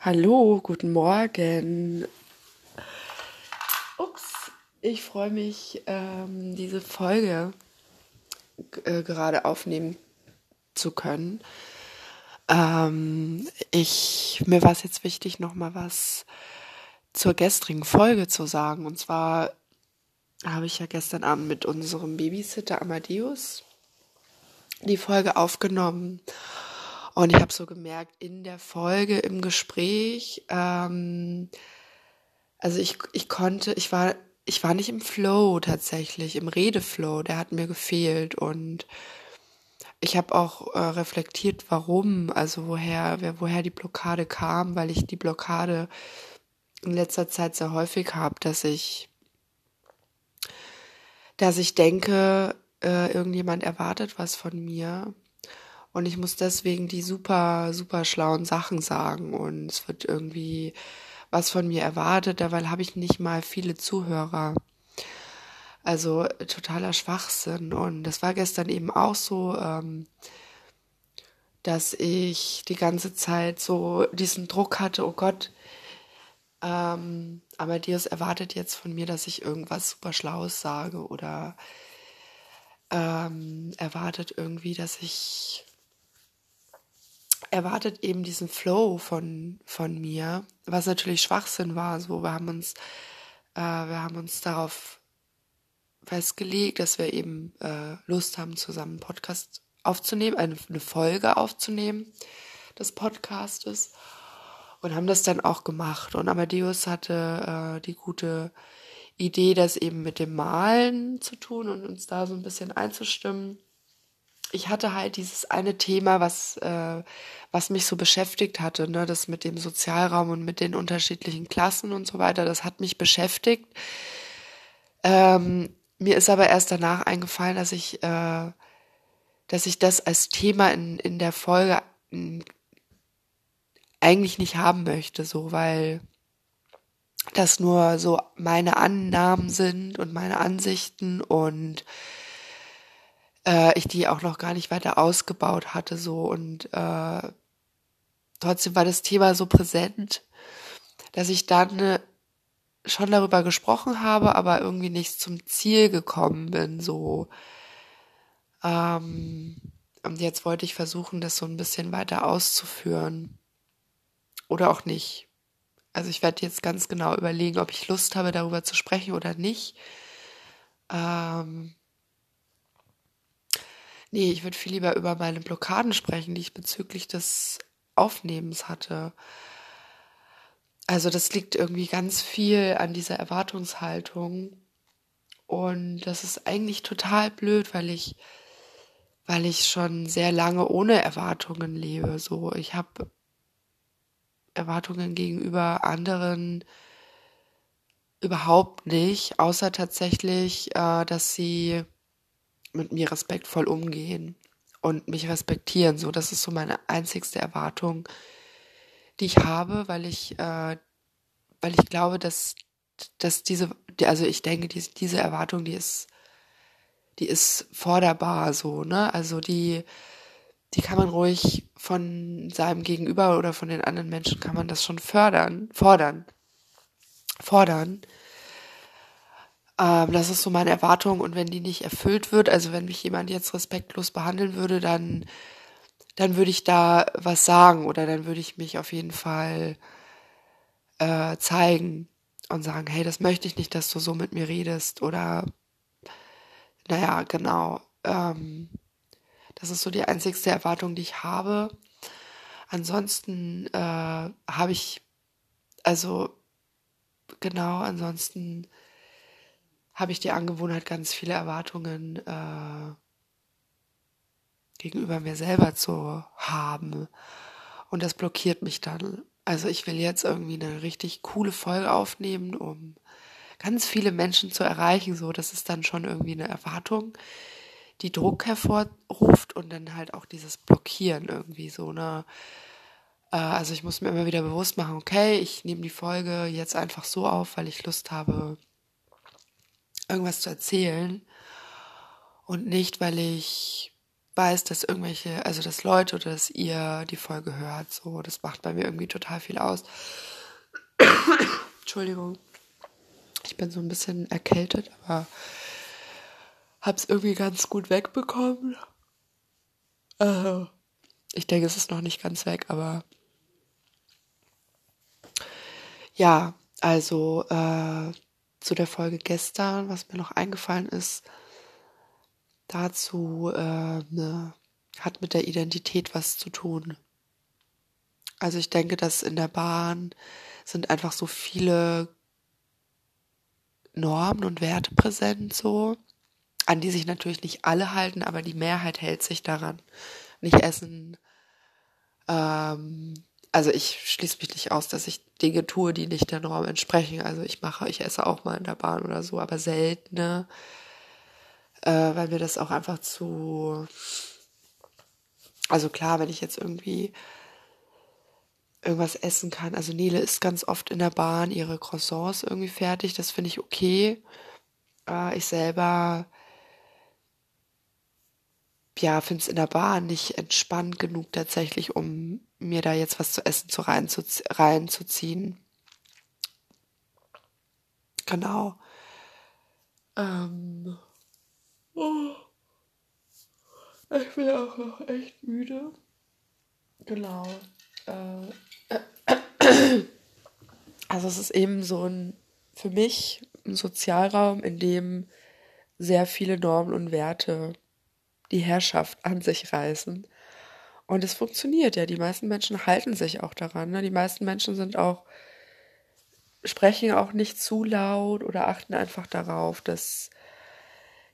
Hallo, guten Morgen. Ups, ich freue mich, ähm, diese Folge äh, gerade aufnehmen zu können. Ähm, ich, mir war es jetzt wichtig, nochmal was zur gestrigen Folge zu sagen. Und zwar habe ich ja gestern Abend mit unserem Babysitter Amadeus die Folge aufgenommen. Und ich habe so gemerkt, in der Folge, im Gespräch, ähm, also ich, ich konnte, ich war, ich war nicht im Flow tatsächlich, im Redeflow, der hat mir gefehlt. Und ich habe auch äh, reflektiert, warum, also woher, wer, woher die Blockade kam, weil ich die Blockade in letzter Zeit sehr häufig habe, dass ich, dass ich denke, äh, irgendjemand erwartet was von mir und ich muss deswegen die super, super schlauen Sachen sagen und es wird irgendwie was von mir erwartet, dabei habe ich nicht mal viele Zuhörer. Also totaler Schwachsinn. Und das war gestern eben auch so, ähm, dass ich die ganze Zeit so diesen Druck hatte, oh Gott, ähm, Amadeus erwartet jetzt von mir, dass ich irgendwas super Schlaues sage oder ähm, erwartet irgendwie, dass ich erwartet eben diesen Flow von, von mir, was natürlich Schwachsinn war. So, wir haben uns, äh, wir haben uns darauf festgelegt, dass wir eben äh, Lust haben, zusammen einen Podcast aufzunehmen, eine, eine Folge aufzunehmen des Podcastes und haben das dann auch gemacht. Und Amadeus hatte äh, die gute Idee, das eben mit dem Malen zu tun und uns da so ein bisschen einzustimmen ich hatte halt dieses eine Thema, was, äh, was mich so beschäftigt hatte, ne, das mit dem Sozialraum und mit den unterschiedlichen Klassen und so weiter, das hat mich beschäftigt. Ähm, mir ist aber erst danach eingefallen, dass ich, äh, dass ich das als Thema in, in der Folge eigentlich nicht haben möchte, so, weil das nur so meine Annahmen sind und meine Ansichten und äh, ich die auch noch gar nicht weiter ausgebaut hatte so und äh, trotzdem war das Thema so präsent, dass ich dann äh, schon darüber gesprochen habe, aber irgendwie nicht zum Ziel gekommen bin so. Ähm, und jetzt wollte ich versuchen, das so ein bisschen weiter auszuführen. Oder auch nicht. Also ich werde jetzt ganz genau überlegen, ob ich Lust habe, darüber zu sprechen oder nicht. Ähm, Nee, ich würde viel lieber über meine Blockaden sprechen, die ich bezüglich des Aufnehmens hatte. Also das liegt irgendwie ganz viel an dieser Erwartungshaltung. Und das ist eigentlich total blöd, weil ich, weil ich schon sehr lange ohne Erwartungen lebe. So, ich habe Erwartungen gegenüber anderen überhaupt nicht, außer tatsächlich, äh, dass sie mit mir respektvoll umgehen und mich respektieren. So, das ist so meine einzigste Erwartung, die ich habe, weil ich, äh, weil ich glaube, dass, dass diese, also ich denke, diese, diese Erwartung, die ist, die ist forderbar, so, ne? Also die, die kann man ruhig von seinem Gegenüber oder von den anderen Menschen kann man das schon fördern, fordern, fordern. Ähm, das ist so meine Erwartung und wenn die nicht erfüllt wird, also wenn mich jemand jetzt respektlos behandeln würde, dann, dann würde ich da was sagen oder dann würde ich mich auf jeden Fall äh, zeigen und sagen, hey, das möchte ich nicht, dass du so mit mir redest oder naja, genau. Ähm, das ist so die einzigste Erwartung, die ich habe. Ansonsten äh, habe ich, also genau, ansonsten habe ich die Angewohnheit, ganz viele Erwartungen äh, gegenüber mir selber zu haben. Und das blockiert mich dann. Also ich will jetzt irgendwie eine richtig coole Folge aufnehmen, um ganz viele Menschen zu erreichen. So, das ist dann schon irgendwie eine Erwartung, die Druck hervorruft und dann halt auch dieses Blockieren irgendwie so ne. also ich muss mir immer wieder bewusst machen, okay, ich nehme die Folge jetzt einfach so auf, weil ich Lust habe, irgendwas zu erzählen und nicht, weil ich, weiß, dass irgendwelche, also dass Leute oder dass ihr die Folge hört. So, das macht bei mir irgendwie total viel aus. Entschuldigung. Ich bin so ein bisschen erkältet, aber hab's irgendwie ganz gut wegbekommen. Äh, ich denke, es ist noch nicht ganz weg, aber ja, also äh, zu der Folge gestern, was mir noch eingefallen ist, dazu äh, ne, hat mit der Identität was zu tun. Also ich denke, dass in der Bahn sind einfach so viele Normen und Werte präsent, so, an die sich natürlich nicht alle halten, aber die Mehrheit hält sich daran. Nicht essen, ähm, also ich schließe mich nicht aus, dass ich Dinge tue, die nicht der Norm entsprechen. Also ich mache, ich esse auch mal in der Bahn oder so, aber selten, ne? äh, weil mir das auch einfach zu, also klar, wenn ich jetzt irgendwie irgendwas essen kann. Also Nele isst ganz oft in der Bahn ihre Croissants irgendwie fertig. Das finde ich okay. Äh, ich selber ja, finde es in der Bahn nicht entspannt genug tatsächlich, um mir da jetzt was zu essen zu reinzuziehen. Genau. Ähm, oh, ich bin auch noch echt müde. Genau. Äh, also es ist eben so ein, für mich ein Sozialraum, in dem sehr viele Normen und Werte die Herrschaft an sich reißen. Und es funktioniert ja. Die meisten Menschen halten sich auch daran. Ne? Die meisten Menschen sind auch, sprechen auch nicht zu laut oder achten einfach darauf, dass,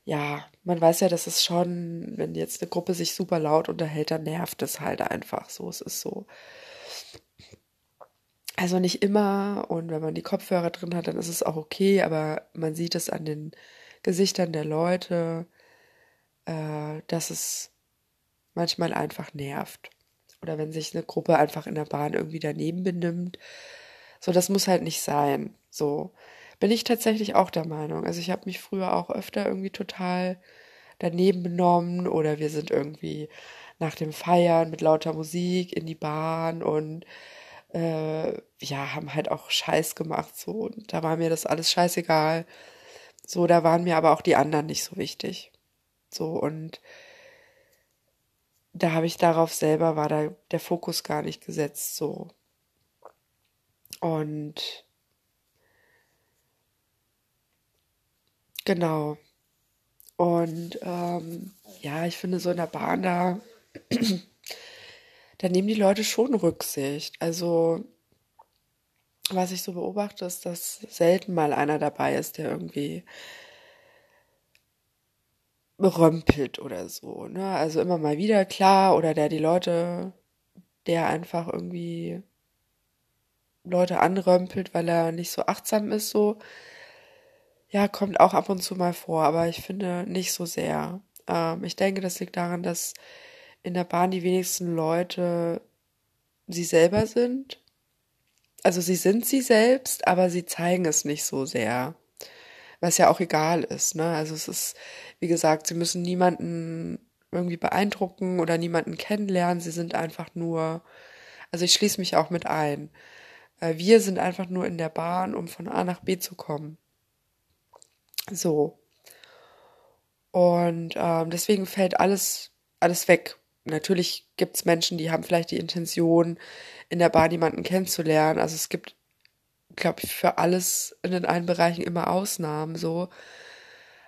ja, man weiß ja, dass es schon, wenn jetzt eine Gruppe sich super laut unterhält, dann nervt es halt einfach so. Es ist so. Also nicht immer und wenn man die Kopfhörer drin hat, dann ist es auch okay, aber man sieht es an den Gesichtern der Leute, äh, dass es manchmal einfach nervt. Oder wenn sich eine Gruppe einfach in der Bahn irgendwie daneben benimmt. So, das muss halt nicht sein. So bin ich tatsächlich auch der Meinung. Also ich habe mich früher auch öfter irgendwie total daneben benommen oder wir sind irgendwie nach dem Feiern mit lauter Musik in die Bahn und äh, ja, haben halt auch Scheiß gemacht. So, und da war mir das alles scheißegal. So, da waren mir aber auch die anderen nicht so wichtig. So und da habe ich darauf selber war da der Fokus gar nicht gesetzt so. Und genau. Und ähm, ja, ich finde so in der Bahn da, da nehmen die Leute schon Rücksicht. Also was ich so beobachte, ist, dass selten mal einer dabei ist, der irgendwie römpelt oder so. Ne? Also immer mal wieder klar oder der die Leute, der einfach irgendwie Leute anrömpelt, weil er nicht so achtsam ist, so. Ja, kommt auch ab und zu mal vor, aber ich finde nicht so sehr. Ähm, ich denke, das liegt daran, dass in der Bahn die wenigsten Leute sie selber sind. Also sie sind sie selbst, aber sie zeigen es nicht so sehr was ja auch egal ist. Ne? Also es ist, wie gesagt, sie müssen niemanden irgendwie beeindrucken oder niemanden kennenlernen. Sie sind einfach nur, also ich schließe mich auch mit ein. Äh, wir sind einfach nur in der Bahn, um von A nach B zu kommen. So. Und ähm, deswegen fällt alles, alles weg. Natürlich gibt es Menschen, die haben vielleicht die Intention, in der Bahn jemanden kennenzulernen. Also es gibt glaube ich, für alles in den allen Bereichen immer Ausnahmen so.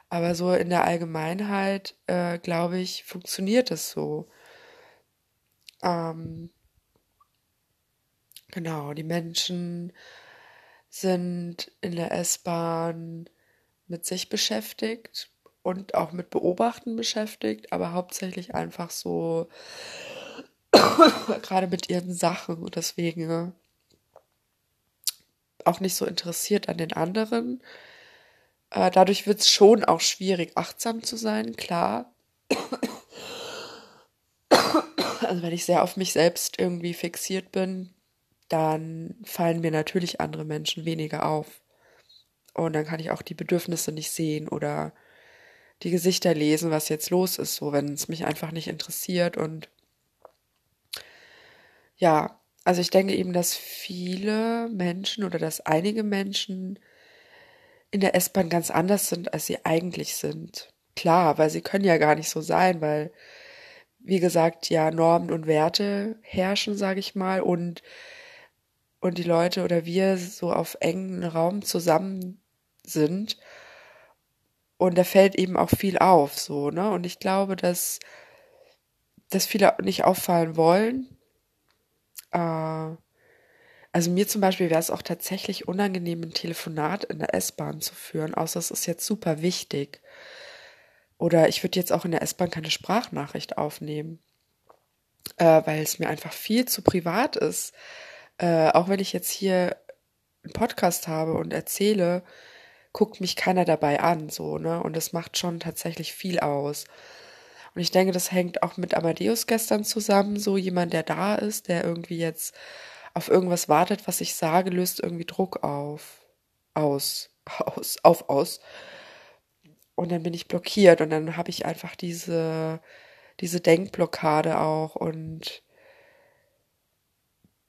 Aber so in der Allgemeinheit, äh, glaube ich, funktioniert es so. Ähm, genau, die Menschen sind in der S-Bahn mit sich beschäftigt und auch mit Beobachten beschäftigt, aber hauptsächlich einfach so gerade mit ihren Sachen und deswegen ne, auch nicht so interessiert an den anderen. Äh, dadurch wird es schon auch schwierig, achtsam zu sein, klar. Also wenn ich sehr auf mich selbst irgendwie fixiert bin, dann fallen mir natürlich andere Menschen weniger auf. Und dann kann ich auch die Bedürfnisse nicht sehen oder die Gesichter lesen, was jetzt los ist, so wenn es mich einfach nicht interessiert und ja, also ich denke eben, dass viele Menschen oder dass einige Menschen in der S-Bahn ganz anders sind, als sie eigentlich sind. Klar, weil sie können ja gar nicht so sein, weil, wie gesagt, ja, Normen und Werte herrschen, sage ich mal, und, und die Leute oder wir so auf engen Raum zusammen sind. Und da fällt eben auch viel auf, so, ne? Und ich glaube, dass, dass viele nicht auffallen wollen. Äh, also mir zum Beispiel wäre es auch tatsächlich unangenehm, ein Telefonat in der S-Bahn zu führen, außer es ist jetzt super wichtig. Oder ich würde jetzt auch in der S-Bahn keine Sprachnachricht aufnehmen, äh, weil es mir einfach viel zu privat ist. Äh, auch wenn ich jetzt hier einen Podcast habe und erzähle, guckt mich keiner dabei an, so, ne? Und das macht schon tatsächlich viel aus. Und ich denke, das hängt auch mit Amadeus gestern zusammen, so jemand, der da ist, der irgendwie jetzt auf irgendwas wartet, was ich sage, löst irgendwie Druck auf. Aus. Aus. Auf, aus. Und dann bin ich blockiert und dann habe ich einfach diese, diese Denkblockade auch und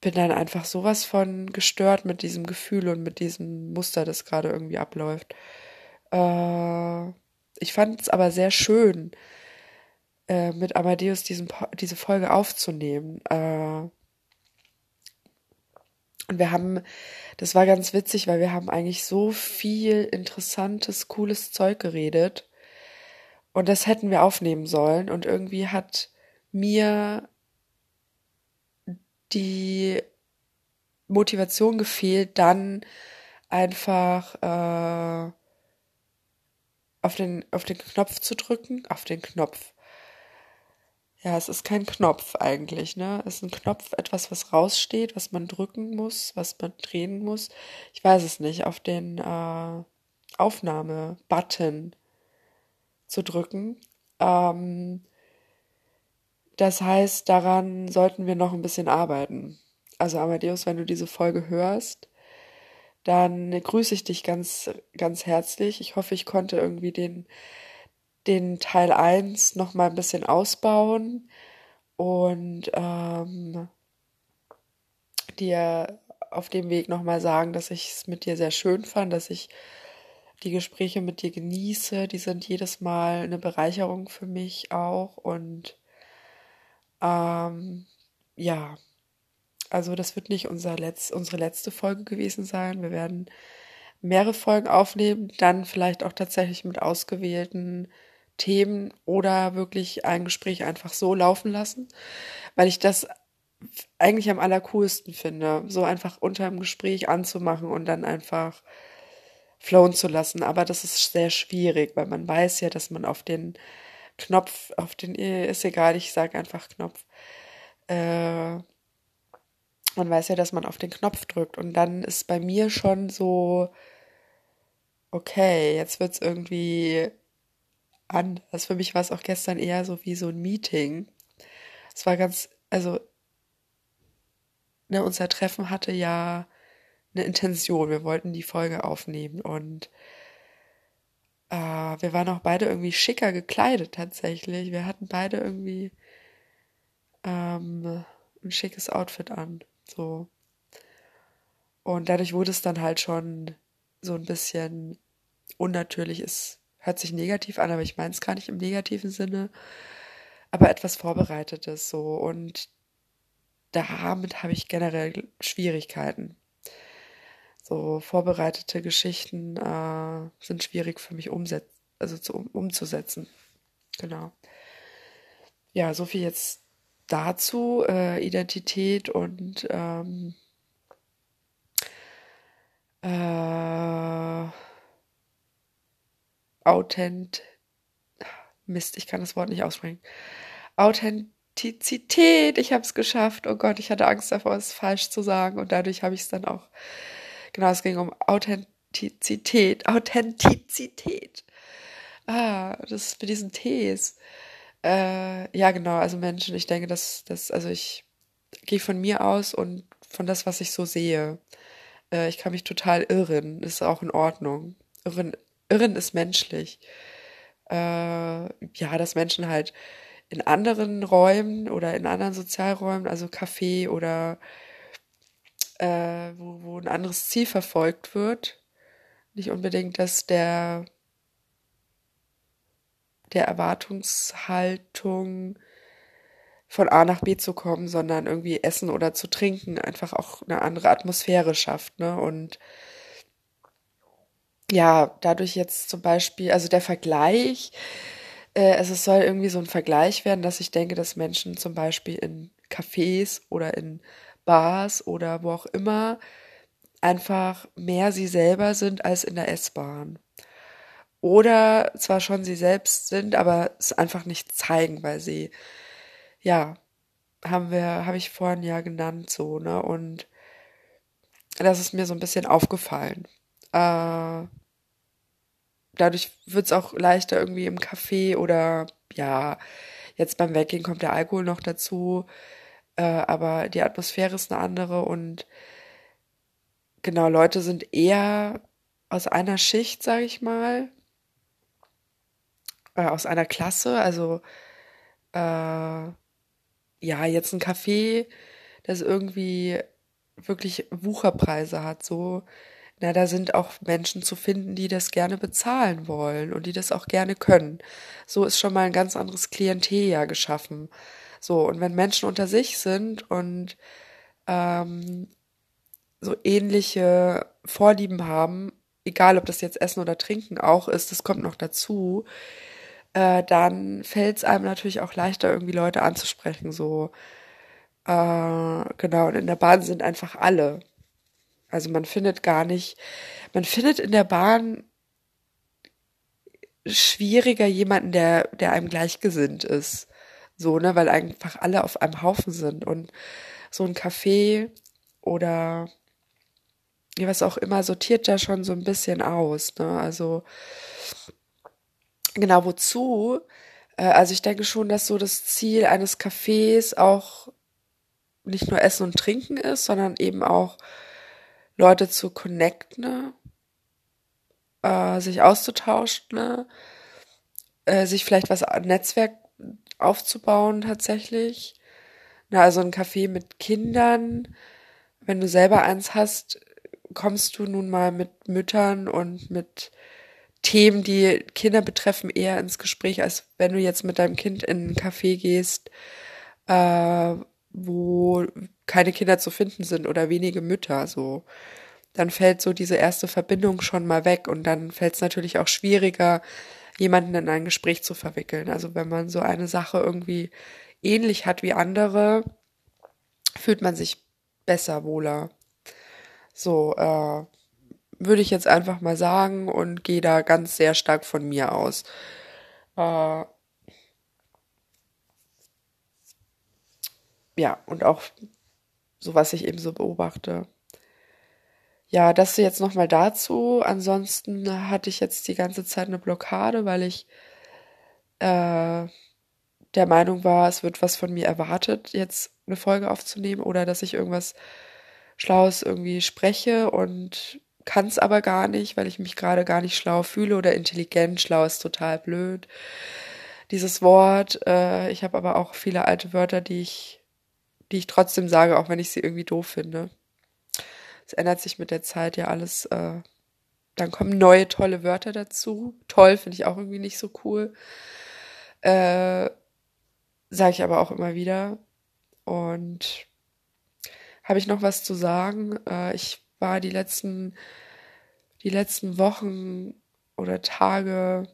bin dann einfach sowas von gestört mit diesem Gefühl und mit diesem Muster, das gerade irgendwie abläuft. Äh, ich fand es aber sehr schön, äh, mit Amadeus diesen, diese Folge aufzunehmen. Äh, und wir haben, das war ganz witzig, weil wir haben eigentlich so viel interessantes, cooles Zeug geredet. Und das hätten wir aufnehmen sollen. Und irgendwie hat mir die Motivation gefehlt, dann einfach äh, auf den auf den Knopf zu drücken, auf den Knopf, ja, es ist kein Knopf eigentlich, ne? Es ist ein Knopf, etwas, was raussteht, was man drücken muss, was man drehen muss. Ich weiß es nicht, auf den äh, Aufnahme-Button zu drücken. Ähm, das heißt, daran sollten wir noch ein bisschen arbeiten. Also Amadeus, wenn du diese Folge hörst, dann grüße ich dich ganz, ganz herzlich. Ich hoffe, ich konnte irgendwie den den Teil 1 noch mal ein bisschen ausbauen und ähm, dir auf dem Weg noch mal sagen, dass ich es mit dir sehr schön fand, dass ich die Gespräche mit dir genieße. Die sind jedes Mal eine Bereicherung für mich auch und ähm, ja, also das wird nicht unser Letz-, unsere letzte Folge gewesen sein. Wir werden mehrere Folgen aufnehmen, dann vielleicht auch tatsächlich mit ausgewählten Themen oder wirklich ein Gespräch einfach so laufen lassen, weil ich das eigentlich am allercoolsten finde, so einfach unter dem Gespräch anzumachen und dann einfach flowen zu lassen. Aber das ist sehr schwierig, weil man weiß ja, dass man auf den Knopf, auf den, ist egal, ich sage einfach Knopf, äh, man weiß ja, dass man auf den Knopf drückt und dann ist bei mir schon so, okay, jetzt wird's irgendwie anders. Für mich war es auch gestern eher so wie so ein Meeting. Es war ganz, also, ne, unser Treffen hatte ja eine Intention. Wir wollten die Folge aufnehmen und äh, wir waren auch beide irgendwie schicker gekleidet tatsächlich. Wir hatten beide irgendwie ähm, ein schickes Outfit an. So. Und dadurch wurde es dann halt schon so ein bisschen unnatürlich ist hört sich negativ an, aber ich meine es gar nicht im negativen Sinne, aber etwas Vorbereitetes so und damit habe ich generell Schwierigkeiten. So vorbereitete Geschichten äh, sind schwierig für mich also zu, um, umzusetzen. Genau. Ja, so viel jetzt dazu, äh, Identität und ähm, äh, Authent Mist, ich kann das Wort nicht aussprechen. Authentizität, ich habe es geschafft. Oh Gott, ich hatte Angst davor, es falsch zu sagen und dadurch habe ich es dann auch. Genau, es ging um Authentizität, Authentizität. Ah, das ist mit diesen Ts. Äh, ja, genau, also Menschen, ich denke, dass das, also ich gehe von mir aus und von das, was ich so sehe. Äh, ich kann mich total irren, ist auch in Ordnung. Irren Irren ist menschlich. äh, ja, dass Menschen halt in anderen Räumen oder in anderen Sozialräumen, also Café oder äh, wo, wo ein anderes Ziel verfolgt wird, nicht unbedingt, dass der der Erwartungshaltung von A nach B zu kommen, sondern irgendwie essen oder zu trinken einfach auch eine andere Atmosphäre schafft, ne? Und ja, dadurch jetzt zum Beispiel, also der Vergleich, äh, also es soll irgendwie so ein Vergleich werden, dass ich denke, dass Menschen zum Beispiel in Cafés oder in Bars oder wo auch immer einfach mehr sie selber sind als in der S-Bahn. Oder zwar schon sie selbst sind, aber es einfach nicht zeigen, weil sie, ja, haben wir, habe ich vorhin ja genannt, so, ne? Und das ist mir so ein bisschen aufgefallen. Äh, dadurch wird es auch leichter irgendwie im Café oder ja, jetzt beim Weggehen kommt der Alkohol noch dazu, äh, aber die Atmosphäre ist eine andere und genau, Leute sind eher aus einer Schicht, sage ich mal, äh, aus einer Klasse, also äh, ja, jetzt ein Café, das irgendwie wirklich Wucherpreise hat, so na, da sind auch Menschen zu finden, die das gerne bezahlen wollen und die das auch gerne können. So ist schon mal ein ganz anderes Klientel ja geschaffen. So, und wenn Menschen unter sich sind und ähm, so ähnliche Vorlieben haben, egal ob das jetzt Essen oder Trinken auch ist, das kommt noch dazu, äh, dann fällt es einem natürlich auch leichter, irgendwie Leute anzusprechen. So, äh, genau, und in der Bahn sind einfach alle. Also man findet gar nicht, man findet in der Bahn schwieriger jemanden, der, der einem gleichgesinnt ist. So, ne, weil einfach alle auf einem Haufen sind und so ein Café oder was auch immer sortiert da schon so ein bisschen aus, ne, also genau wozu? Äh, also ich denke schon, dass so das Ziel eines Cafés auch nicht nur Essen und Trinken ist, sondern eben auch Leute zu connecten, ne? äh, sich auszutauschen, ne? äh, sich vielleicht was an Netzwerk aufzubauen tatsächlich. Na, also ein Café mit Kindern. Wenn du selber eins hast, kommst du nun mal mit Müttern und mit Themen, die Kinder betreffen, eher ins Gespräch, als wenn du jetzt mit deinem Kind in ein Café gehst, äh, wo keine Kinder zu finden sind oder wenige Mütter, so. Dann fällt so diese erste Verbindung schon mal weg und dann fällt es natürlich auch schwieriger, jemanden in ein Gespräch zu verwickeln. Also wenn man so eine Sache irgendwie ähnlich hat wie andere, fühlt man sich besser, wohler. So, äh, würde ich jetzt einfach mal sagen und gehe da ganz sehr stark von mir aus. Äh, ja, und auch so, was ich eben so beobachte. Ja, das jetzt nochmal dazu. Ansonsten hatte ich jetzt die ganze Zeit eine Blockade, weil ich äh, der Meinung war, es wird was von mir erwartet, jetzt eine Folge aufzunehmen oder dass ich irgendwas Schlaues irgendwie spreche und kann es aber gar nicht, weil ich mich gerade gar nicht schlau fühle oder intelligent. Schlau ist total blöd. Dieses Wort. Äh, ich habe aber auch viele alte Wörter, die ich die ich trotzdem sage, auch wenn ich sie irgendwie doof finde. Es ändert sich mit der Zeit ja alles. Äh, dann kommen neue tolle Wörter dazu. Toll finde ich auch irgendwie nicht so cool. Äh, Sage ich aber auch immer wieder. Und habe ich noch was zu sagen? Äh, ich war die letzten, die letzten Wochen oder Tage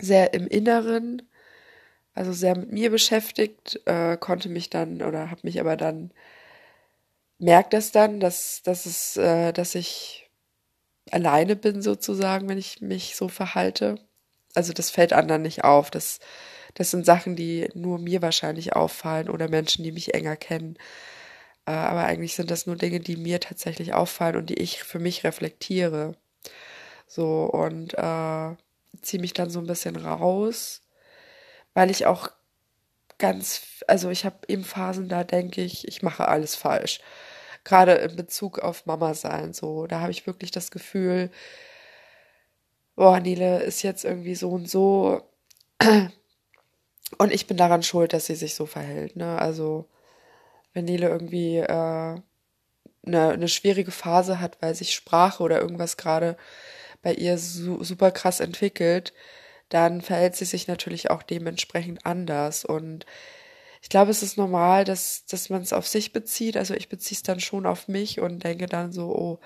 sehr im Inneren also sehr mit mir beschäftigt, äh, konnte mich dann oder habe mich aber dann merkt das dann, dass dass es, äh, dass ich alleine bin sozusagen, wenn ich mich so verhalte. Also das fällt anderen nicht auf. Das das sind Sachen, die nur mir wahrscheinlich auffallen oder Menschen, die mich enger kennen. Äh, aber eigentlich sind das nur Dinge, die mir tatsächlich auffallen und die ich für mich reflektiere. So und äh, ziehe mich dann so ein bisschen raus weil ich auch ganz, also ich habe eben Phasen, da denke ich, ich mache alles falsch. Gerade in Bezug auf Mama sein, so, da habe ich wirklich das Gefühl, boah, Nele ist jetzt irgendwie so und so. Und ich bin daran schuld, dass sie sich so verhält. Ne? Also, wenn Nele irgendwie äh, eine, eine schwierige Phase hat, weil sich Sprache oder irgendwas gerade bei ihr su super krass entwickelt, dann verhält sie sich natürlich auch dementsprechend anders. Und ich glaube, es ist normal, dass, dass man es auf sich bezieht. Also ich beziehe es dann schon auf mich und denke dann so, oh,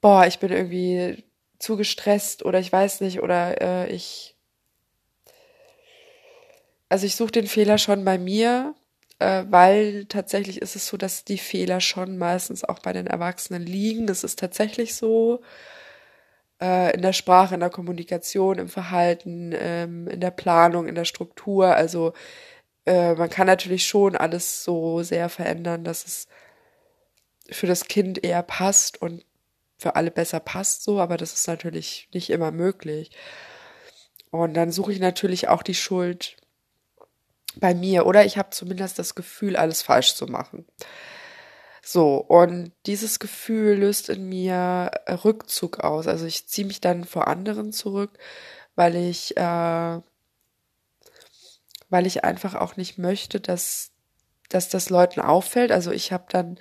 boah, ich bin irgendwie zu gestresst oder ich weiß nicht, oder äh, ich. Also ich suche den Fehler schon bei mir, äh, weil tatsächlich ist es so, dass die Fehler schon meistens auch bei den Erwachsenen liegen. Das ist tatsächlich so äh, in der Sprache, in der Kommunikation, im Verhalten, ähm, in der Planung, in der Struktur. Also äh, man kann natürlich schon alles so sehr verändern, dass es für das Kind eher passt und für alle besser passt so, aber das ist natürlich nicht immer möglich. Und dann suche ich natürlich auch die Schuld bei mir oder ich habe zumindest das Gefühl, alles falsch zu machen. So, und dieses Gefühl löst in mir Rückzug aus. Also ich ziehe mich dann vor anderen zurück, weil ich, äh, weil ich einfach auch nicht möchte, dass, dass das Leuten auffällt. Also ich habe dann,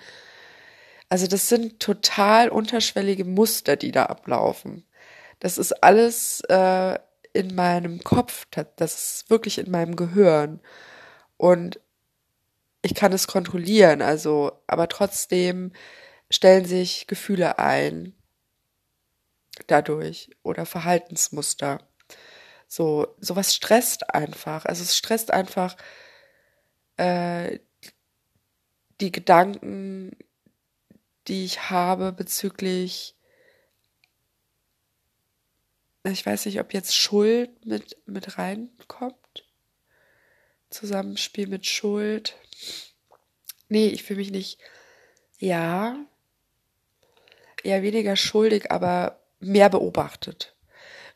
also das sind total unterschwellige Muster, die da ablaufen. Das ist alles äh, in meinem Kopf, das ist wirklich in meinem Gehirn. Und ich kann es kontrollieren, also, aber trotzdem stellen sich Gefühle ein dadurch oder Verhaltensmuster. So, sowas stresst einfach. Also es stresst einfach äh, die Gedanken, die ich habe bezüglich, ich weiß nicht, ob jetzt Schuld mit, mit reinkommt. Zusammenspiel mit Schuld. Nee, ich fühle mich nicht, ja, eher weniger schuldig, aber mehr beobachtet.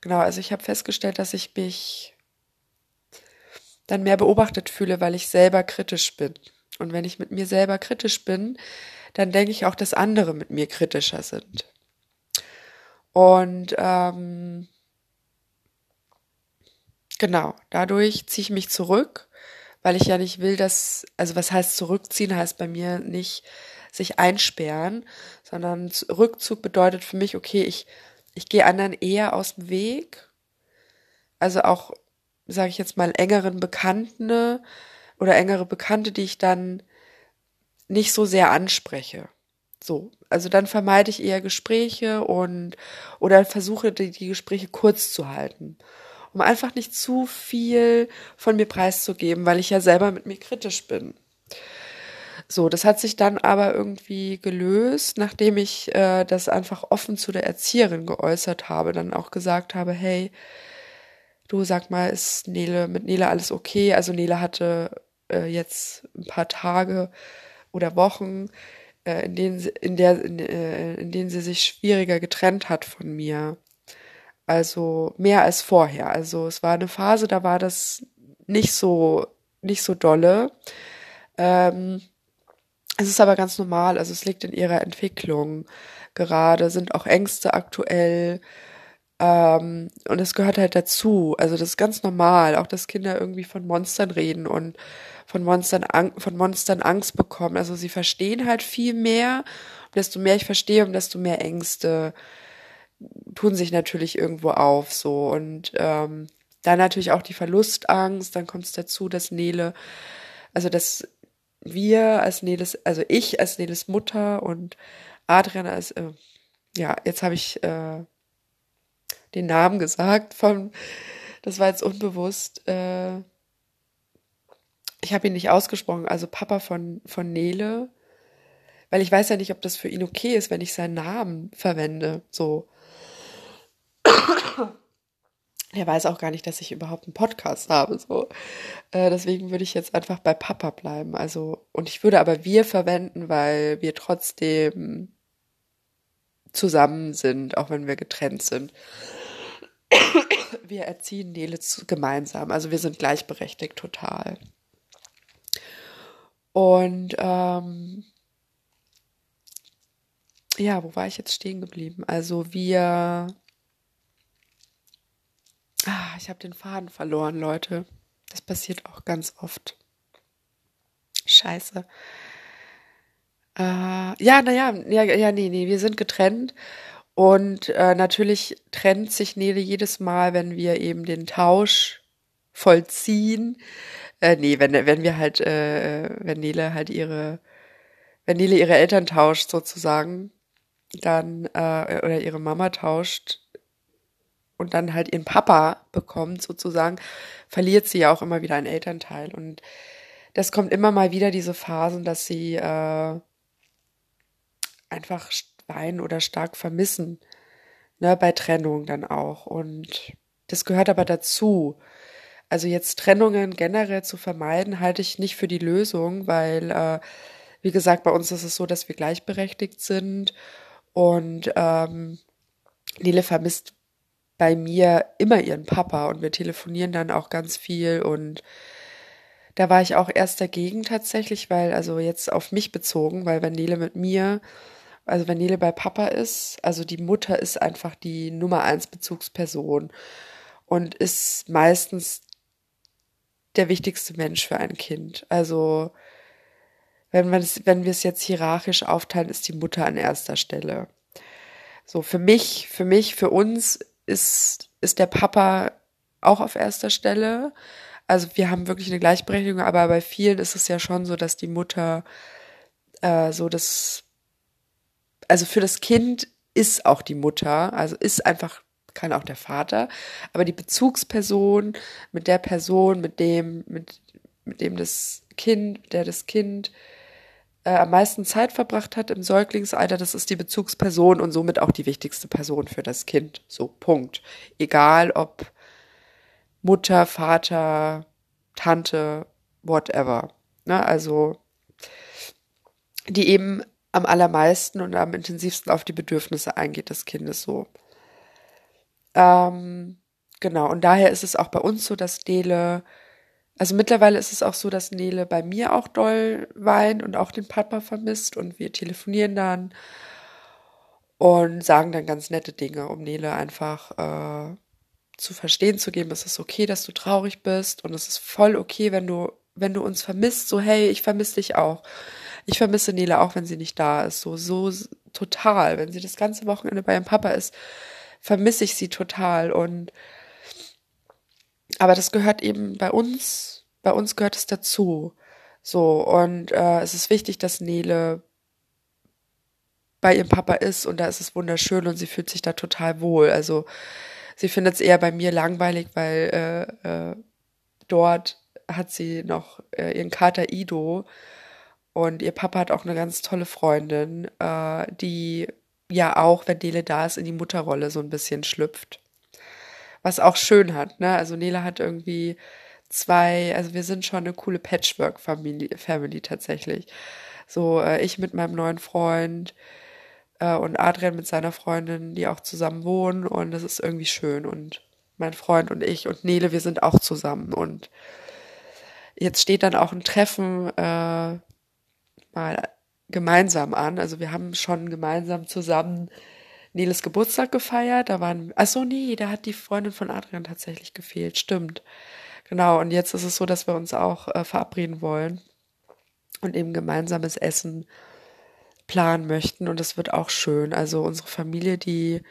Genau, also ich habe festgestellt, dass ich mich dann mehr beobachtet fühle, weil ich selber kritisch bin. Und wenn ich mit mir selber kritisch bin, dann denke ich auch, dass andere mit mir kritischer sind. Und ähm, genau, dadurch ziehe ich mich zurück weil ich ja nicht will, dass, also was heißt zurückziehen, heißt bei mir nicht sich einsperren, sondern Rückzug bedeutet für mich, okay, ich, ich gehe anderen eher aus dem Weg, also auch, sage ich jetzt mal, engeren Bekannten oder engere Bekannte, die ich dann nicht so sehr anspreche. So, also dann vermeide ich eher Gespräche und oder versuche die, die Gespräche kurz zu halten um einfach nicht zu viel von mir preiszugeben, weil ich ja selber mit mir kritisch bin. So, das hat sich dann aber irgendwie gelöst, nachdem ich äh, das einfach offen zu der Erzieherin geäußert habe, dann auch gesagt habe, hey, du sag mal, ist Nele mit Nele alles okay? Also Nele hatte äh, jetzt ein paar Tage oder Wochen, äh, in denen in der in, äh, in denen sie sich schwieriger getrennt hat von mir. Also mehr als vorher. Also es war eine Phase, da war das nicht so, nicht so dolle. Ähm, es ist aber ganz normal, also es liegt in ihrer Entwicklung gerade, sind auch Ängste aktuell. Ähm, und es gehört halt dazu. Also das ist ganz normal, auch dass Kinder irgendwie von Monstern reden und von Monstern, von Monstern Angst bekommen. Also sie verstehen halt viel mehr. Und desto mehr ich verstehe, desto mehr Ängste tun sich natürlich irgendwo auf so. Und ähm, dann natürlich auch die Verlustangst, dann kommt es dazu, dass Nele, also dass wir als Neles, also ich als Neles Mutter und Adrian als, äh, ja, jetzt habe ich äh, den Namen gesagt von, das war jetzt unbewusst, äh, ich habe ihn nicht ausgesprochen, also Papa von, von Nele, weil ich weiß ja nicht, ob das für ihn okay ist, wenn ich seinen Namen verwende, so. Er weiß auch gar nicht, dass ich überhaupt einen Podcast habe. So. Äh, deswegen würde ich jetzt einfach bei Papa bleiben. Also, und ich würde aber wir verwenden, weil wir trotzdem zusammen sind, auch wenn wir getrennt sind. Wir erziehen Nele gemeinsam. Also wir sind gleichberechtigt total. Und ähm, ja, wo war ich jetzt stehen geblieben? Also wir Ah, ich habe den Faden verloren, Leute. Das passiert auch ganz oft. Scheiße. Äh, ja, naja, ja, ja, nee, nee, wir sind getrennt. Und äh, natürlich trennt sich Nele jedes Mal, wenn wir eben den Tausch vollziehen. Äh, nee, wenn, wenn wir halt, äh, wenn Nele halt ihre, wenn Nele ihre Eltern tauscht sozusagen, dann, äh, oder ihre Mama tauscht und dann halt ihren Papa bekommt sozusagen, verliert sie ja auch immer wieder einen Elternteil. Und das kommt immer mal wieder diese Phasen, dass sie äh, einfach weinen oder stark vermissen. Ne, bei Trennung dann auch. Und das gehört aber dazu. Also jetzt Trennungen generell zu vermeiden, halte ich nicht für die Lösung, weil, äh, wie gesagt, bei uns ist es so, dass wir gleichberechtigt sind und ähm, Nele vermisst bei mir immer ihren Papa und wir telefonieren dann auch ganz viel und da war ich auch erst dagegen tatsächlich, weil, also jetzt auf mich bezogen, weil wenn Nele mit mir, also wenn Nele bei Papa ist, also die Mutter ist einfach die Nummer eins Bezugsperson und ist meistens der wichtigste Mensch für ein Kind. Also wenn, man es, wenn wir es jetzt hierarchisch aufteilen, ist die Mutter an erster Stelle. So, für mich, für mich, für uns ist, ist der Papa auch auf erster Stelle. Also wir haben wirklich eine Gleichberechtigung, aber bei vielen ist es ja schon so, dass die Mutter äh, so das, also für das Kind ist auch die Mutter, also ist einfach, kann auch der Vater, aber die Bezugsperson mit der Person, mit dem, mit, mit dem das Kind, der das Kind äh, am meisten Zeit verbracht hat im Säuglingsalter, das ist die Bezugsperson und somit auch die wichtigste Person für das Kind. So, Punkt. Egal ob Mutter, Vater, Tante, whatever. Ne, also, die eben am allermeisten und am intensivsten auf die Bedürfnisse eingeht des Kindes so. Ähm, genau, und daher ist es auch bei uns so, dass Dele also mittlerweile ist es auch so, dass Nele bei mir auch doll weint und auch den Papa vermisst und wir telefonieren dann und sagen dann ganz nette Dinge, um Nele einfach äh, zu verstehen zu geben, es ist okay, dass du traurig bist und es ist voll okay, wenn du wenn du uns vermisst, so hey, ich vermisse dich auch. Ich vermisse Nele auch, wenn sie nicht da ist, so so total, wenn sie das ganze Wochenende bei ihrem Papa ist, vermisse ich sie total und aber das gehört eben bei uns, bei uns gehört es dazu. So, und äh, es ist wichtig, dass Nele bei ihrem Papa ist und da ist es wunderschön und sie fühlt sich da total wohl. Also sie findet es eher bei mir langweilig, weil äh, äh, dort hat sie noch äh, ihren Kater Ido und ihr Papa hat auch eine ganz tolle Freundin, äh, die ja auch, wenn Nele da ist, in die Mutterrolle so ein bisschen schlüpft was auch schön hat, ne? Also Nela hat irgendwie zwei, also wir sind schon eine coole Patchwork-Family Family tatsächlich. So, äh, ich mit meinem neuen Freund äh, und Adrian mit seiner Freundin, die auch zusammen wohnen und das ist irgendwie schön und mein Freund und ich und Nele, wir sind auch zusammen und jetzt steht dann auch ein Treffen äh, mal gemeinsam an. Also wir haben schon gemeinsam zusammen Neles Geburtstag gefeiert. Da waren, ach so, nee, da hat die Freundin von Adrian tatsächlich gefehlt. Stimmt. Genau. Und jetzt ist es so, dass wir uns auch äh, verabreden wollen und eben gemeinsames Essen planen möchten. Und das wird auch schön. Also unsere Familie, die,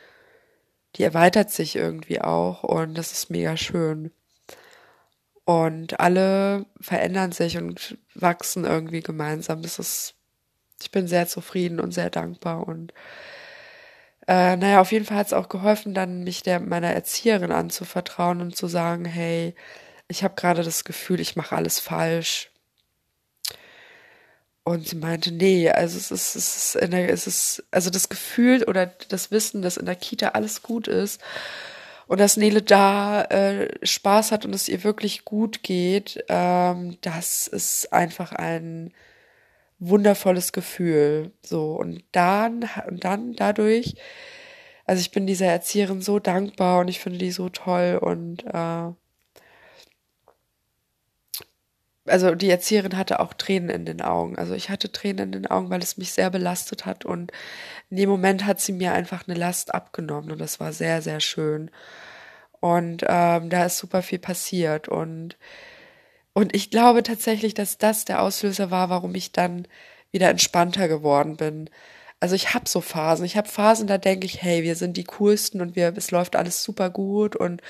die erweitert sich irgendwie auch und das ist mega schön. Und alle verändern sich und wachsen irgendwie gemeinsam. Das ist, ich bin sehr zufrieden und sehr dankbar und äh, naja, auf jeden Fall hat es auch geholfen, dann mich der meiner Erzieherin anzuvertrauen und zu sagen, hey, ich habe gerade das Gefühl, ich mache alles falsch. Und sie meinte, nee, also es ist, es ist, in der, es ist, also das Gefühl oder das Wissen, dass in der Kita alles gut ist und dass Nele da äh, Spaß hat und es ihr wirklich gut geht, ähm, das ist einfach ein wundervolles Gefühl. So, und dann, und dann dadurch, also ich bin dieser Erzieherin so dankbar und ich finde die so toll und äh, also die Erzieherin hatte auch Tränen in den Augen. Also ich hatte Tränen in den Augen, weil es mich sehr belastet hat und in dem Moment hat sie mir einfach eine Last abgenommen und das war sehr, sehr schön. Und ähm, da ist super viel passiert. Und, und ich glaube tatsächlich, dass das der Auslöser war, warum ich dann wieder entspannter geworden bin. Also ich habe so Phasen. Ich habe Phasen, da denke ich, hey, wir sind die coolsten und wir, es läuft alles super gut und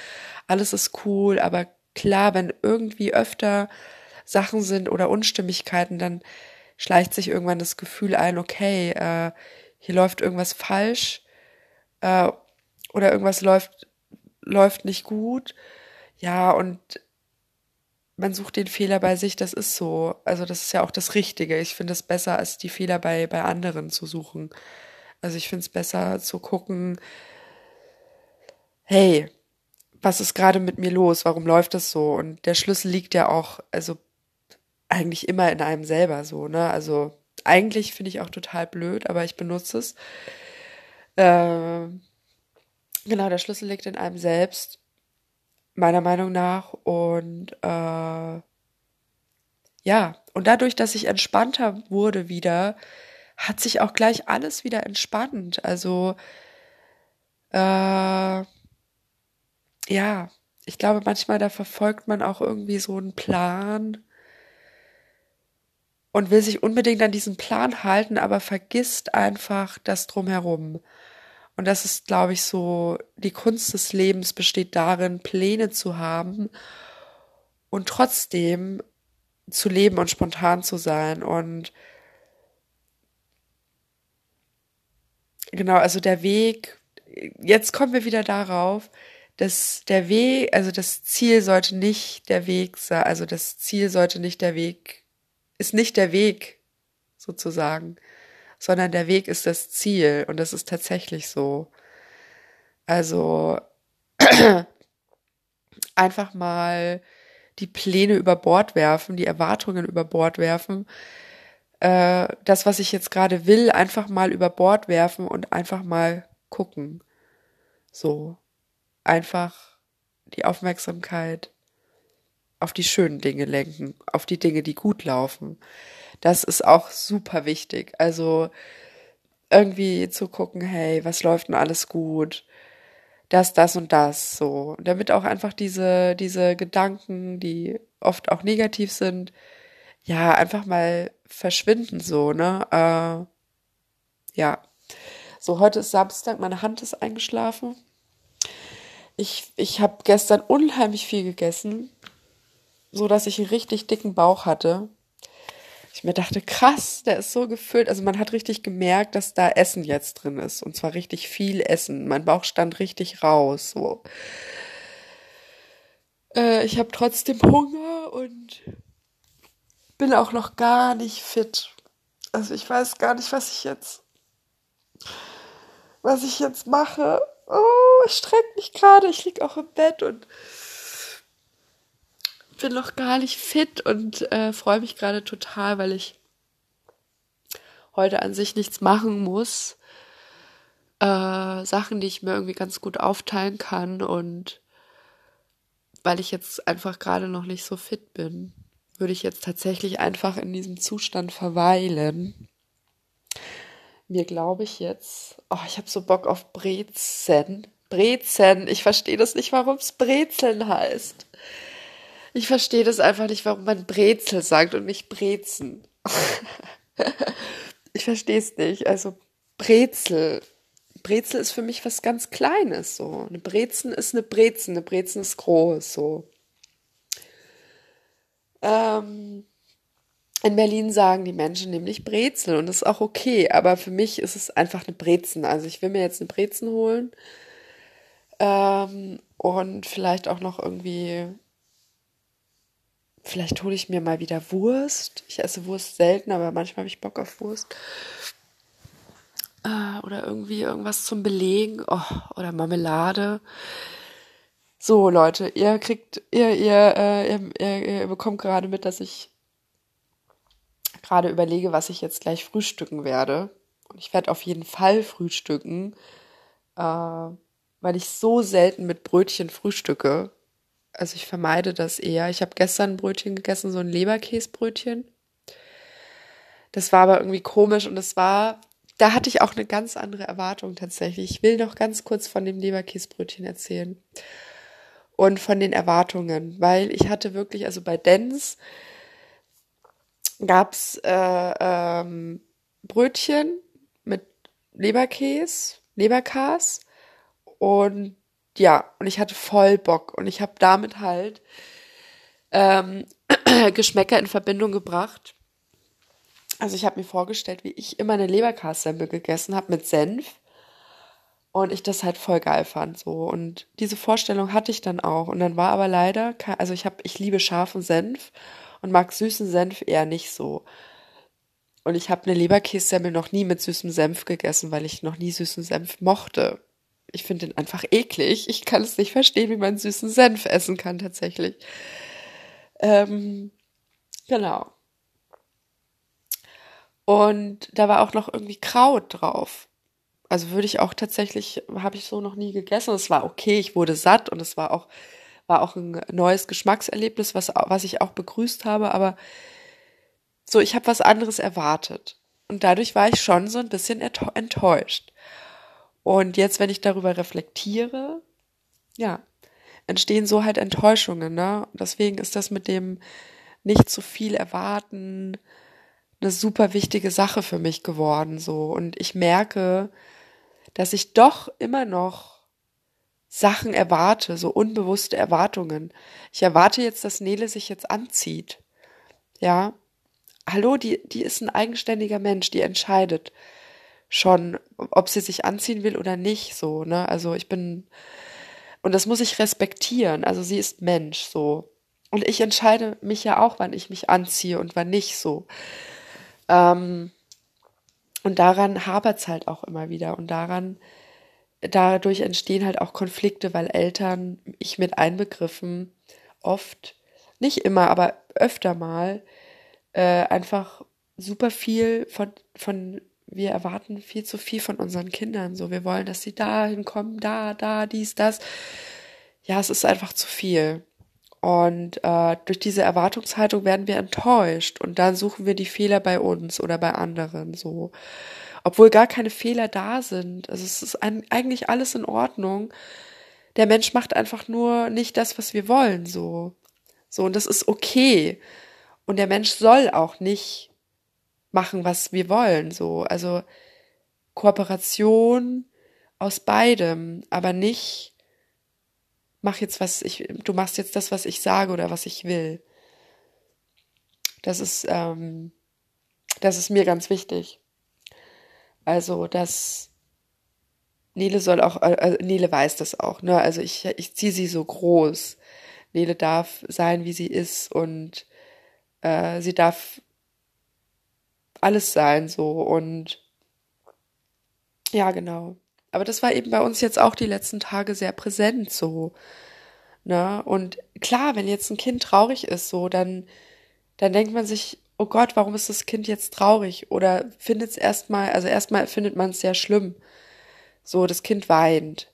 alles ist cool. Aber klar, wenn irgendwie öfter Sachen sind oder Unstimmigkeiten, dann schleicht sich irgendwann das Gefühl ein, okay, äh, hier läuft irgendwas falsch äh, oder irgendwas läuft läuft nicht gut. Ja, und man sucht den Fehler bei sich, das ist so. Also das ist ja auch das Richtige. Ich finde es besser, als die Fehler bei, bei anderen zu suchen. Also ich finde es besser zu gucken, hey, was ist gerade mit mir los? Warum läuft das so? Und der Schlüssel liegt ja auch, also eigentlich immer in einem selber so, ne? Also eigentlich finde ich auch total blöd, aber ich benutze es. Äh, genau, der Schlüssel liegt in einem selbst meiner Meinung nach. Und äh, ja, und dadurch, dass ich entspannter wurde wieder, hat sich auch gleich alles wieder entspannt. Also äh, ja, ich glaube manchmal, da verfolgt man auch irgendwie so einen Plan und will sich unbedingt an diesen Plan halten, aber vergisst einfach das drumherum. Und das ist, glaube ich, so, die Kunst des Lebens besteht darin, Pläne zu haben und trotzdem zu leben und spontan zu sein. Und genau, also der Weg, jetzt kommen wir wieder darauf, dass der Weg, also das Ziel sollte nicht der Weg sein, also das Ziel sollte nicht der Weg, ist nicht der Weg sozusagen, sondern der Weg ist das Ziel und das ist tatsächlich so. Also einfach mal die Pläne über Bord werfen, die Erwartungen über Bord werfen, äh, das, was ich jetzt gerade will, einfach mal über Bord werfen und einfach mal gucken. So. Einfach die Aufmerksamkeit auf die schönen Dinge lenken, auf die Dinge, die gut laufen. Das ist auch super wichtig. Also irgendwie zu gucken, hey, was läuft denn alles gut? Das, das und das, so. Damit auch einfach diese, diese Gedanken, die oft auch negativ sind, ja, einfach mal verschwinden, so, ne? Äh, ja. So, heute ist Samstag, meine Hand ist eingeschlafen. Ich, ich habe gestern unheimlich viel gegessen, so dass ich einen richtig dicken Bauch hatte ich mir dachte, krass, der ist so gefüllt. Also man hat richtig gemerkt, dass da Essen jetzt drin ist. Und zwar richtig viel Essen. Mein Bauch stand richtig raus. So. Äh, ich habe trotzdem Hunger und bin auch noch gar nicht fit. Also ich weiß gar nicht, was ich jetzt, was ich jetzt mache. Oh, ich strecke mich gerade. Ich lieg auch im Bett und bin noch gar nicht fit und äh, freue mich gerade total, weil ich heute an sich nichts machen muss. Äh, Sachen, die ich mir irgendwie ganz gut aufteilen kann und weil ich jetzt einfach gerade noch nicht so fit bin, würde ich jetzt tatsächlich einfach in diesem Zustand verweilen. Mir glaube ich jetzt, oh, ich habe so Bock auf Brezen. Brezen, ich verstehe das nicht, warum es Brezeln heißt. Ich verstehe das einfach nicht, warum man Brezel sagt und nicht Brezen. ich verstehe es nicht. Also Brezel. Brezel ist für mich was ganz Kleines. So. Eine Brezen ist eine Brezen. Eine Brezen ist groß. So. Ähm, in Berlin sagen die Menschen nämlich Brezel und das ist auch okay, aber für mich ist es einfach eine Brezen. Also ich will mir jetzt eine Brezen holen ähm, und vielleicht auch noch irgendwie Vielleicht hole ich mir mal wieder Wurst. Ich esse Wurst selten, aber manchmal habe ich Bock auf Wurst. Äh, oder irgendwie irgendwas zum Belegen. Oh, oder Marmelade. So, Leute, ihr kriegt, ihr, ihr, äh, ihr, ihr, ihr bekommt gerade mit, dass ich gerade überlege, was ich jetzt gleich frühstücken werde. Und ich werde auf jeden Fall frühstücken, äh, weil ich so selten mit Brötchen frühstücke also ich vermeide das eher. Ich habe gestern ein Brötchen gegessen, so ein Leberkäsbrötchen. Das war aber irgendwie komisch und es war, da hatte ich auch eine ganz andere Erwartung tatsächlich. Ich will noch ganz kurz von dem Leberkäsbrötchen erzählen. und von den Erwartungen, weil ich hatte wirklich, also bei Dens gab's äh, ähm, Brötchen mit Leberkäse, Leberkas und ja, und ich hatte voll Bock und ich habe damit halt ähm, Geschmäcker in Verbindung gebracht. Also ich habe mir vorgestellt, wie ich immer eine Leberkassemmel gegessen habe mit Senf und ich das halt voll geil fand so und diese Vorstellung hatte ich dann auch und dann war aber leider also ich habe ich liebe scharfen Senf und mag süßen Senf eher nicht so. Und ich habe eine Leberkässemmel noch nie mit süßem Senf gegessen, weil ich noch nie süßen Senf mochte. Ich finde den einfach eklig. Ich kann es nicht verstehen, wie man süßen Senf essen kann tatsächlich. Ähm, genau. Und da war auch noch irgendwie Kraut drauf. Also würde ich auch tatsächlich, habe ich so noch nie gegessen. Es war okay, ich wurde satt und es war auch, war auch ein neues Geschmackserlebnis, was, was ich auch begrüßt habe, aber so, ich habe was anderes erwartet. Und dadurch war ich schon so ein bisschen enttäuscht. Und jetzt, wenn ich darüber reflektiere, ja, entstehen so halt Enttäuschungen, ne? deswegen ist das mit dem nicht zu viel erwarten eine super wichtige Sache für mich geworden, so. Und ich merke, dass ich doch immer noch Sachen erwarte, so unbewusste Erwartungen. Ich erwarte jetzt, dass Nele sich jetzt anzieht. Ja. Hallo, die, die ist ein eigenständiger Mensch, die entscheidet schon, ob sie sich anziehen will oder nicht, so, ne? Also ich bin, und das muss ich respektieren. Also sie ist Mensch so. Und ich entscheide mich ja auch, wann ich mich anziehe und wann nicht so. Ähm, und daran hapert es halt auch immer wieder. Und daran, dadurch entstehen halt auch Konflikte, weil Eltern, ich mit einbegriffen, oft, nicht immer, aber öfter mal, äh, einfach super viel von, von wir erwarten viel zu viel von unseren Kindern. So, wir wollen, dass sie dahin kommen, da, da, dies, das. Ja, es ist einfach zu viel. Und äh, durch diese Erwartungshaltung werden wir enttäuscht und dann suchen wir die Fehler bei uns oder bei anderen so. Obwohl gar keine Fehler da sind. Also es ist ein, eigentlich alles in Ordnung. Der Mensch macht einfach nur nicht das, was wir wollen, so. So, und das ist okay. Und der Mensch soll auch nicht machen, was wir wollen, so. Also Kooperation aus beidem, aber nicht, mach jetzt was ich, du machst jetzt das, was ich sage oder was ich will. Das ist, ähm, das ist mir ganz wichtig. Also, dass Nele soll auch, äh, Nele weiß das auch, ne? Also ich, ich ziehe sie so groß. Nele darf sein, wie sie ist und äh, sie darf alles sein so und ja, genau. Aber das war eben bei uns jetzt auch die letzten Tage sehr präsent so. Ne? Und klar, wenn jetzt ein Kind traurig ist, so, dann, dann denkt man sich, oh Gott, warum ist das Kind jetzt traurig? Oder findet es erstmal, also erstmal findet man es sehr schlimm. So, das Kind weint.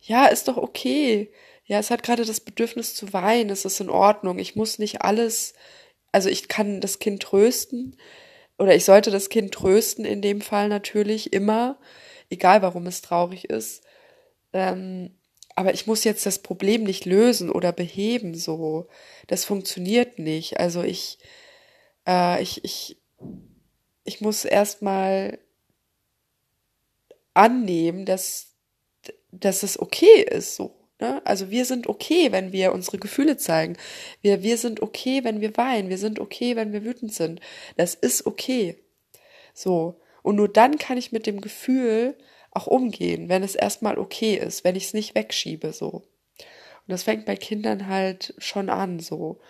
Ja, ist doch okay. Ja, es hat gerade das Bedürfnis zu weinen, es ist in Ordnung. Ich muss nicht alles, also ich kann das Kind trösten, oder ich sollte das Kind trösten in dem Fall natürlich immer, egal warum es traurig ist. Ähm, aber ich muss jetzt das Problem nicht lösen oder beheben, so. Das funktioniert nicht. Also ich, äh, ich, ich, ich muss erstmal annehmen, dass, dass es okay ist, so. Ne? Also wir sind okay, wenn wir unsere Gefühle zeigen. Wir, wir sind okay, wenn wir weinen. Wir sind okay, wenn wir wütend sind. Das ist okay. So. Und nur dann kann ich mit dem Gefühl auch umgehen, wenn es erstmal okay ist, wenn ich es nicht wegschiebe, so. Und das fängt bei Kindern halt schon an, so.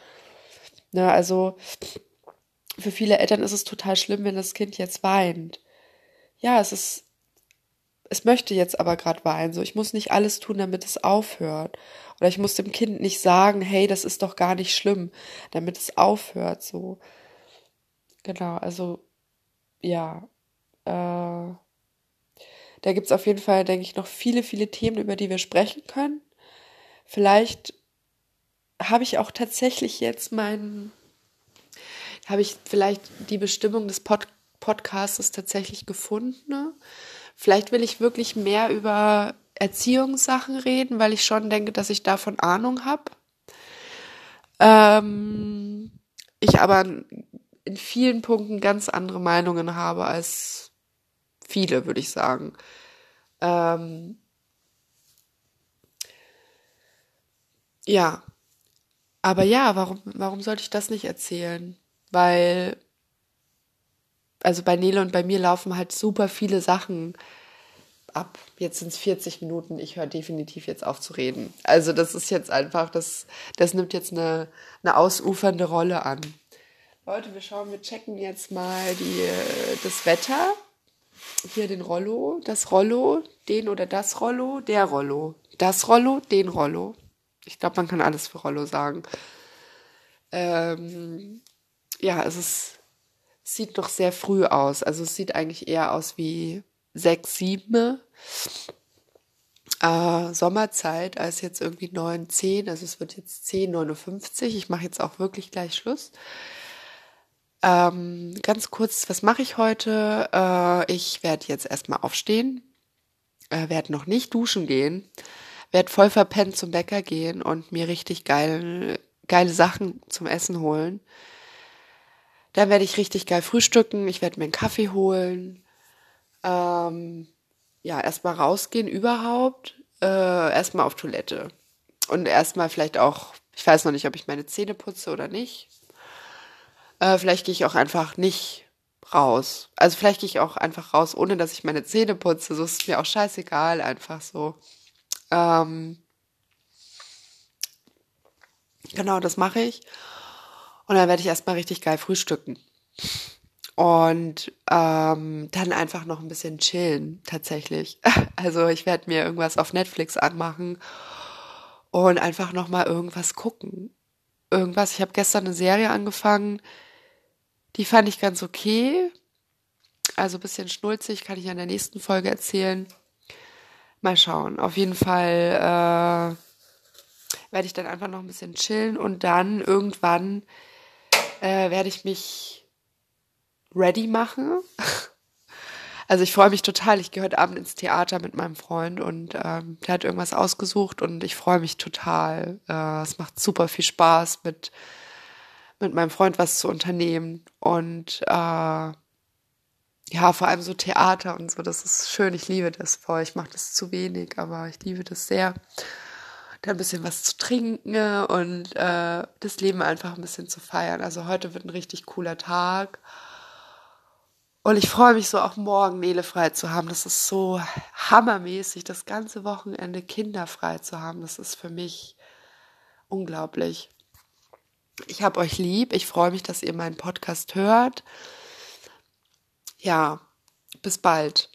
Ne, also, für viele Eltern ist es total schlimm, wenn das Kind jetzt weint. Ja, es ist es möchte jetzt aber gerade weinen, so ich muss nicht alles tun, damit es aufhört. Oder ich muss dem Kind nicht sagen, hey, das ist doch gar nicht schlimm, damit es aufhört, so. Genau, also ja. Äh, da gibt's auf jeden Fall, denke ich, noch viele, viele Themen, über die wir sprechen können. Vielleicht habe ich auch tatsächlich jetzt meinen, habe ich vielleicht die Bestimmung des Pod Podcasts tatsächlich gefunden. Ne? Vielleicht will ich wirklich mehr über Erziehungssachen reden, weil ich schon denke, dass ich davon Ahnung habe. Ähm, ich aber in vielen Punkten ganz andere Meinungen habe als viele, würde ich sagen. Ähm, ja, aber ja, warum, warum sollte ich das nicht erzählen? Weil, also bei Nele und bei mir laufen halt super viele Sachen ab. Jetzt sind es 40 Minuten. Ich höre definitiv jetzt auf zu reden. Also das ist jetzt einfach, das, das nimmt jetzt eine, eine ausufernde Rolle an. Leute, wir schauen, wir checken jetzt mal die, das Wetter. Hier den Rollo, das Rollo, den oder das Rollo, der Rollo, das Rollo, den Rollo. Ich glaube, man kann alles für Rollo sagen. Ähm, ja, es ist, sieht noch sehr früh aus. Also es sieht eigentlich eher aus wie sechs, sieben äh, Sommerzeit als jetzt irgendwie neun, zehn. Also es wird jetzt zehn, 59. Ich mache jetzt auch wirklich gleich Schluss. Ähm, ganz kurz, was mache ich heute? Äh, ich werde jetzt erstmal aufstehen, äh, werde noch nicht duschen gehen, werde voll verpennt zum Bäcker gehen und mir richtig geil, geile Sachen zum Essen holen. Dann werde ich richtig geil frühstücken, ich werde mir einen Kaffee holen. Ähm, ja, erstmal rausgehen überhaupt, äh, erstmal auf Toilette. Und erstmal vielleicht auch, ich weiß noch nicht, ob ich meine Zähne putze oder nicht. Äh, vielleicht gehe ich auch einfach nicht raus. Also vielleicht gehe ich auch einfach raus, ohne dass ich meine Zähne putze. So ist mir auch scheißegal, einfach so. Ähm, genau, das mache ich. Und dann werde ich erstmal richtig geil frühstücken. Und ähm, dann einfach noch ein bisschen chillen, tatsächlich. Also ich werde mir irgendwas auf Netflix anmachen und einfach noch mal irgendwas gucken. Irgendwas. Ich habe gestern eine Serie angefangen, die fand ich ganz okay. Also ein bisschen schnulzig, kann ich in der nächsten Folge erzählen. Mal schauen. Auf jeden Fall äh, werde ich dann einfach noch ein bisschen chillen und dann irgendwann äh, werde ich mich ready machen. Also ich freue mich total. Ich gehe heute Abend ins Theater mit meinem Freund und ähm, der hat irgendwas ausgesucht und ich freue mich total. Äh, es macht super viel Spaß mit mit meinem Freund was zu unternehmen und äh, ja, vor allem so Theater und so, das ist schön. Ich liebe das voll. Ich mache das zu wenig, aber ich liebe das sehr. Da ein bisschen was zu trinken und äh, das Leben einfach ein bisschen zu feiern. Also heute wird ein richtig cooler Tag. Und ich freue mich so auch morgen Nele frei zu haben. Das ist so hammermäßig, das ganze Wochenende kinderfrei zu haben. Das ist für mich unglaublich. Ich habe euch lieb. Ich freue mich, dass ihr meinen Podcast hört. Ja, bis bald.